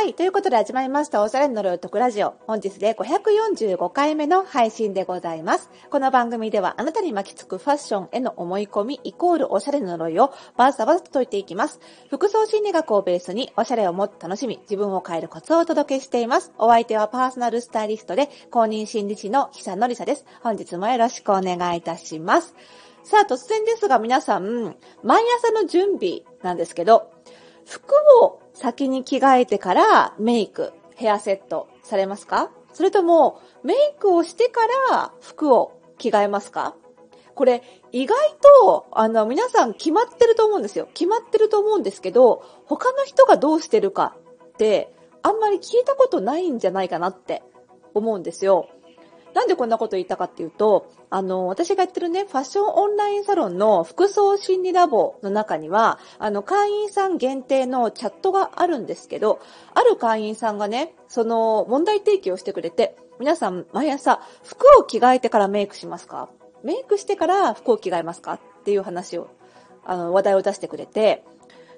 はい。ということで始まりました、おしゃれの呪いを解くラジオ。本日で545回目の配信でございます。この番組ではあなたに巻きつくファッションへの思い込みイコールおしゃれの呪いをバサバサと解いていきます。服装心理学をベースにおしゃれをもっと楽しみ、自分を変えるコツをお届けしています。お相手はパーソナルスタイリストで公認心理師の久野里沙です。本日もよろしくお願いいたします。さあ、突然ですが皆さん、毎朝の準備なんですけど、服を先に着替えてからメイク、ヘアセットされますか？それともメイクをしてから服を着替えますか？これ意外とあの皆さん決まってると思うんですよ。決まってると思うんですけど、他の人がどうしてるかってあんまり聞いたことないんじゃないかなって思うんですよ。なんでこんなこと言ったかっていうと、あの、私がやってるね、ファッションオンラインサロンの服装心理ラボの中には、あの、会員さん限定のチャットがあるんですけど、ある会員さんがね、その問題提起をしてくれて、皆さん毎朝服を着替えてからメイクしますか？メイクしてから服を着替えますか？っていう話を、あの、話題を出してくれて、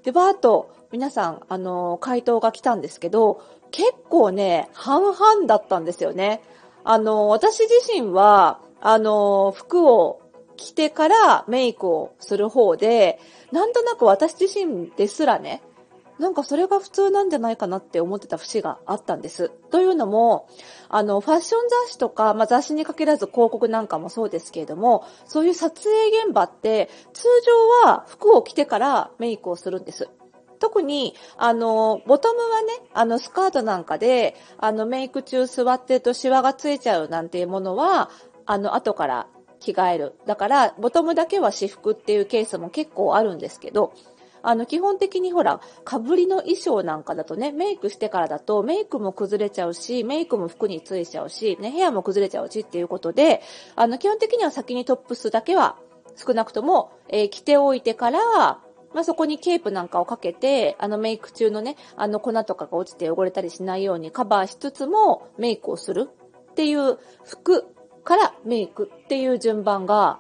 で、バーっと皆さん、あの、回答が来たんですけど、結構ね、半々だったんですよね。あの、私自身は、あの、服を着てからメイクをする方で、なんとなく私自身ですらね、なんかそれが普通なんじゃないかなって思ってた節があったんです。というのも、あの、ファッション雑誌とか、まあ、雑誌に限らず広告なんかもそうですけれども、そういう撮影現場って、通常は服を着てからメイクをするんです。特に、あの、ボトムはね、あの、スカートなんかで、あの、メイク中座ってるとシワがついちゃうなんていうものは、あの、後から着替える。だから、ボトムだけは私服っていうケースも結構あるんですけど、あの、基本的にほら、かぶりの衣装なんかだとね、メイクしてからだと、メイクも崩れちゃうし、メイクも服についちゃうし、ね、ヘアも崩れちゃうしっていうことで、あの、基本的には先にトップスだけは、少なくとも、えー、着ておいてから、まあ、そこにケープなんかをかけて、あのメイク中のね、あの粉とかが落ちて汚れたりしないようにカバーしつつもメイクをするっていう服からメイクっていう順番が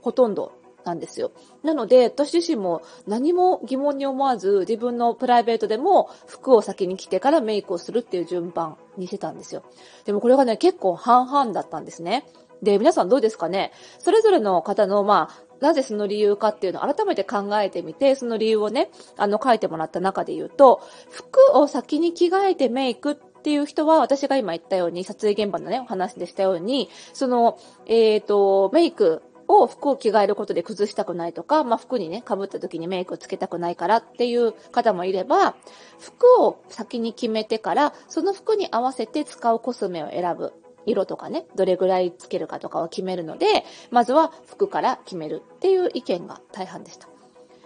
ほとんどなんですよ。なので、私自身も何も疑問に思わず、自分のプライベートでも服を先に着てからメイクをするっていう順番にしてたんですよ。でもこれがね、結構半々だったんですね。で、皆さんどうですかね？それぞれの方の、まあ、なぜその理由かっていうのを改めて考えてみて、その理由をね、あの、書いてもらった中で言うと、服を先に着替えてメイクっていう人は、私が今言ったように、撮影現場のね、お話でしたように、その、えっ、ー、と、メイクを服を着替えることで崩したくないとか、まあ、服にね、被った時にメイクをつけたくないからっていう方もいれば、服を先に決めてから、その服に合わせて使うコスメを選ぶ。色とかね、どれぐらいつけるかとかを決めるので、まずは服から決めるっていう意見が大半でした。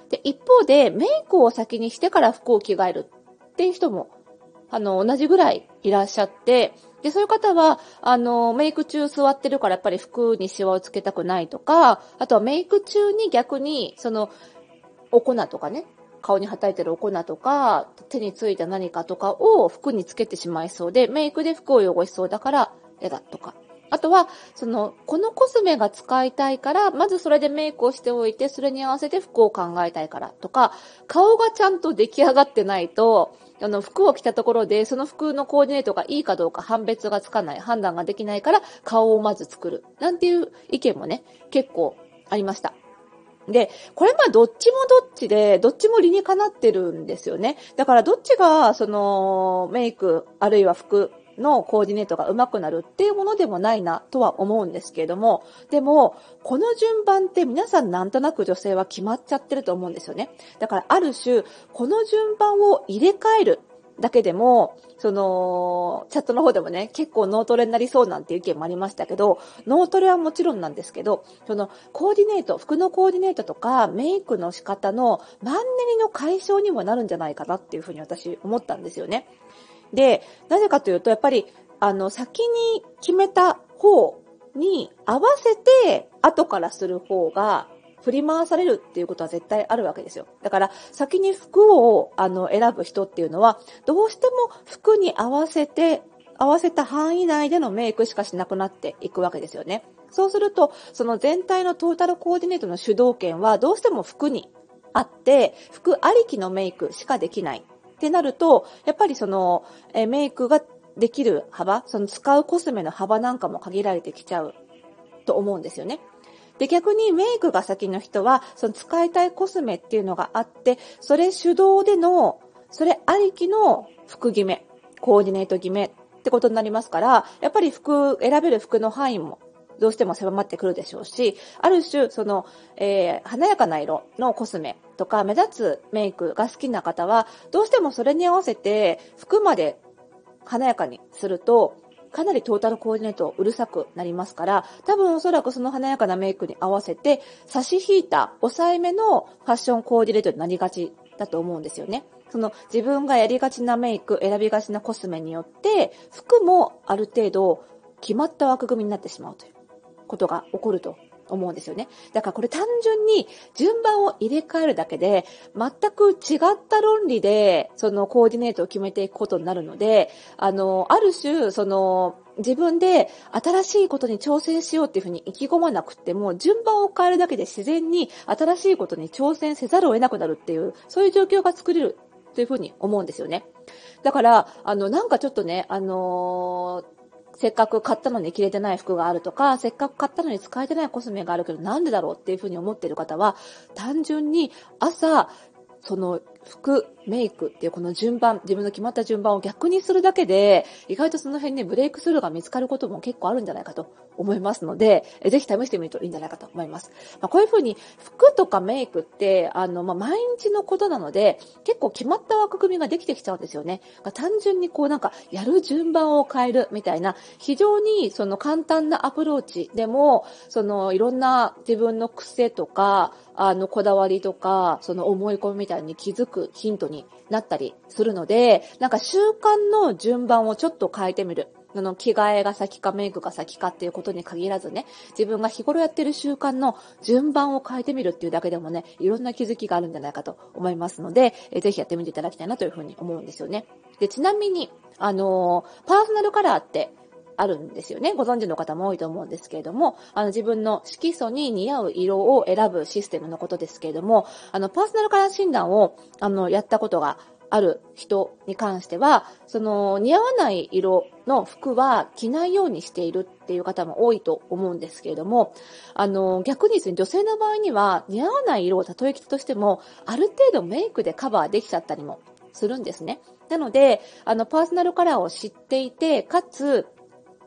で、一方で、メイクを先にしてから服を着替えるっていう人も、あの、同じぐらいいらっしゃって、で、そういう方は、あの、メイク中座ってるからやっぱり服にシワをつけたくないとか、あとはメイク中に逆に、その、お粉とかね、顔にはたいてるお粉とか、手についた何かとかを服につけてしまいそうで、メイクで服を汚しそうだから嫌だとか。あとは、その、このコスメが使いたいから、まずそれでメイクをしておいて、それに合わせて服を考えたいからとか、顔がちゃんと出来上がってないと、あの、服を着たところで、その服のコーディネートがいいかどうか判別がつかない、判断ができないから、顔をまず作る。なんていう意見もね、結構ありました。で、これまあどっちもどっちで、どっちも理にかなってるんですよね。だからどっちが、その、メイク、あるいは服のコーディネートが上手くなるっていうものでもないなとは思うんですけれども、でも、この順番って皆さんなんとなく女性は決まっちゃってると思うんですよね。だからある種、この順番を入れ替えるだけでも、その、チャットの方でもね、結構脳トレになりそうなんていう意見もありましたけど、脳トレはもちろんなんですけど、その、コーディネート、服のコーディネートとか、メイクの仕方のマンネリの解消にもなるんじゃないかなっていうふうに私思ったんですよね。で、なぜかというと、やっぱり、あの、先に決めた方に合わせて、後からする方が、振り回されるっていうことは絶対あるわけですよ。だから、先に服を、あの、選ぶ人っていうのは、どうしても服に合わせて、合わせた範囲内でのメイクしかしなくなっていくわけですよね。そうすると、その全体のトータルコーディネートの主導権はどうしても服にあって、服ありきのメイクしかできない。ってなると、やっぱりその、えメイクができる幅、その使うコスメの幅なんかも限られてきちゃうと思うんですよね。で、逆にメイクが先の人は、その使いたいコスメっていうのがあって、それ手動での、それありきの服決め、コーディネート決めってことになりますから、やっぱり服、選べる服の範囲もどうしても狭まってくるでしょうし、ある種、その、えー、華やかな色のコスメとか目立つメイクが好きな方は、どうしてもそれに合わせて服まで華やかにすると、かなりトータルコーディネートうるさくなりますから、多分おそらくその華やかなメイクに合わせて、差し引いた抑えめのファッションコーディネートになりがちだと思うんですよね。その自分がやりがちなメイク、選びがちなコスメによって、服もある程度決まった枠組みになってしまうということが起こると思うんですよね。だからこれ単純に順番を入れ替えるだけで、全く違った論理で、そのコーディネートを決めていくことになるので、あの、ある種、その、自分で新しいことに挑戦しようっていうふうに意気込まなくても、順番を変えるだけで自然に新しいことに挑戦せざるを得なくなるっていう、そういう状況が作れるというふうに思うんですよね。だから、あの、なんかちょっとね、あのーせっかく買ったのに着れてない服があるとか、せっかく買ったのに使えてないコスメがあるけどなんでだろうっていうふうに思ってる方は、単純に朝、その服、メイクっていうこの順番、自分の決まった順番を逆にするだけで、意外とその辺にブレイクスルーが見つかることも結構あるんじゃないかと思いますので、ぜひ試してみるといいんじゃないかと思います。まあ、こういうふうに服とかメイクって、あの、まあ、毎日のことなので、結構決まった枠組みができてきちゃうんですよね。単純にこうなんか、やる順番を変えるみたいな、非常にその簡単なアプローチでも、そのいろんな自分の癖とか、あの、こだわりとか、その思い込みみたいに気づくヒントになったりするので、なんか習慣の順番をちょっと変えてみる。あの、着替えが先かメイクが先かっていうことに限らずね、自分が日頃やってる習慣の順番を変えてみるっていうだけでもね、いろんな気づきがあるんじゃないかと思いますので、えぜひやってみていただきたいなというふうに思うんですよね。で、ちなみに、あのー、パーソナルカラーって、あるんですよね。ご存知の方も多いと思うんですけれども、あの自分の色素に似合う色を選ぶシステムのことですけれども、あのパーソナルカラー診断をあのやったことがある人に関しては、その似合わない色の服は着ないようにしているっていう方も多いと思うんですけれども、あの逆にですね、女性の場合には似合わない色を例え着たとしても、ある程度メイクでカバーできちゃったりもするんですね。なので、あの、パーソナルカラーを知っていて、かつ、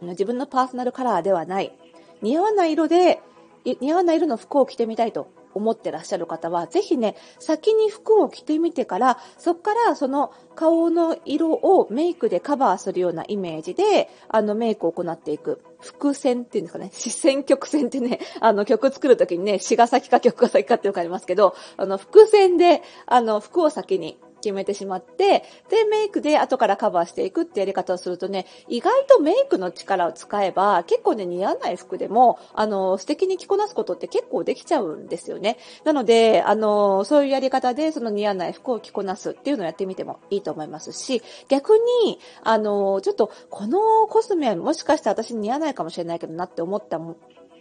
自分のパーソナルカラーではない、似合わない色で、似合わない色の服を着てみたいと思ってらっしゃる方は、ぜひね、先に服を着てみてから、そっからその顔の色をメイクでカバーするようなイメージで、あのメイクを行っていく。伏線っていうんですかね、視線曲線ってね、あの曲作るときにね、詩が先か曲が先かってよくありますけど、あの伏線で、あの服を先に決めてしまって、で、メイクで後からカバーしていくってやり方をするとね、意外とメイクの力を使えば、結構ね、似合わない服でも、あの、素敵に着こなすことって結構できちゃうんですよね。なので、あの、そういうやり方で、その似合わない服を着こなすっていうのをやってみてもいいと思いますし、逆に、あの、ちょっと、このコスメもしかして私似合わないかもしれないけどなって思った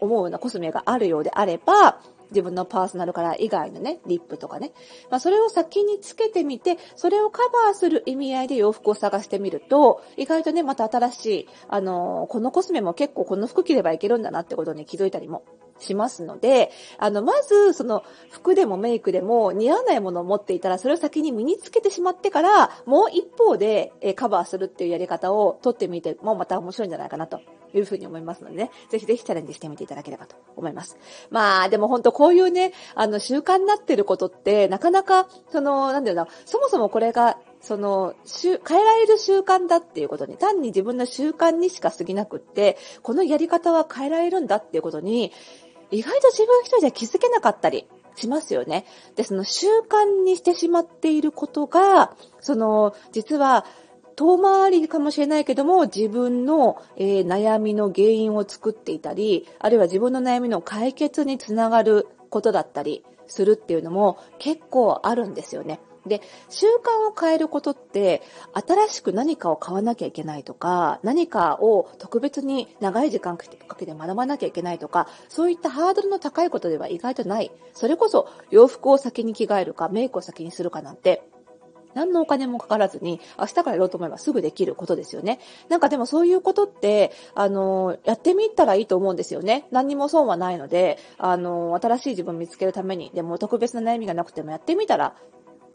思うようなコスメがあるようであれば、自分のパーソナルカラー以外のね、リップとかね。まあ、それを先につけてみて、それをカバーする意味合いで洋服を探してみると、意外とね、また新しい、あのー、このコスメも結構この服着ればいけるんだなってことに気づいたりもしますので、あの、まず、その、服でもメイクでも似合わないものを持っていたら、それを先に身につけてしまってから、もう一方で、えカバーするっていうやり方を取ってみてもまた面白いんじゃないかなというふうに思いますのでね、ぜひぜひチャレンジしてみていただければと思います。まあ、でも本当こういうね、あの、習慣になってることって、なかなか、その、なんだろうな、そもそもこれがその、変えられる習慣だっていうことに、単に自分の習慣にしか過ぎなくって、このやり方は変えられるんだっていうことに、意外と自分一人じゃ気づけなかったりしますよね。で、その習慣にしてしまっていることが、その、実は、遠回りかもしれないけども、自分の、えー、悩みの原因を作っていたり、あるいは自分の悩みの解決につながることだったりするっていうのも結構あるんですよね。で、習慣を変えることって、新しく何かを買わなきゃいけないとか、何かを特別に長い時間かけて学ばなきゃいけないとか、そういったハードルの高いことでは意外とない。それこそ洋服を先に着替えるか、メイクを先にするかなんて、何のお金もかからずに、明日からやろうと思えばすぐできることですよね。なんかでもそういうことって、あの、やってみたらいいと思うんですよね。何にも損はないので、あの、新しい自分を見つけるために、でも特別な悩みがなくてもやってみたら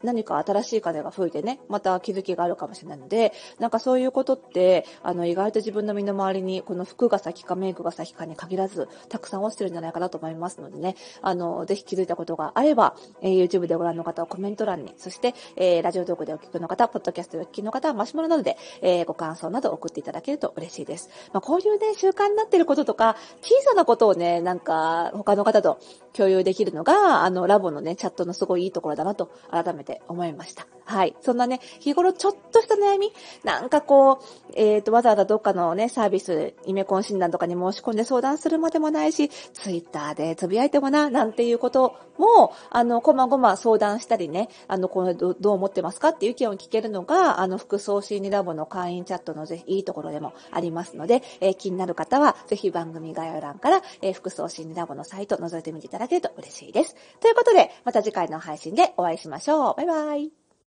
何か新しい風が吹いてね、また気づきがあるかもしれないので、なんかそういうことって、あの、意外と自分の身の回りに、この服が先かメイクが先かに限らず、たくさん落ちてるんじゃないかなと思いますのでね、あの、ぜひ気づいたことがあれば、えー、YouTube でご覧の方はコメント欄に、そして、えー、ラジオトークでお聞きの方、ポッドキャストでお聞きの方はマシュマロなどで、えー、ご感想など送っていただけると嬉しいです。まあ、こういうね、習慣になってることとか、小さなことをね、なんか、他の方と共有できるのが、あの、ラボのね、チャットのすごいいいところだなと、改めてって思いました。はい。そんなね、日頃ちょっとした悩み、なんかこう、えっ、ー、と、わざわざどっかのね、サービス、イメコン診断とかに申し込んで相談するまでもないし、ツイッターでつぶやいてもな、なんていうことも、あの、こまごま相談したりね、あの、このどどう思ってますかっていう意見を聞けるのが、あの、服装心理ラボの会員チャットのぜひいいところでもありますので、えー、気になる方は、ぜひ番組概要欄から、えー、服装心理ラボのサイト覗いてみていただけると嬉しいです。ということで、また次回の配信でお会いしましょう。バイバイ。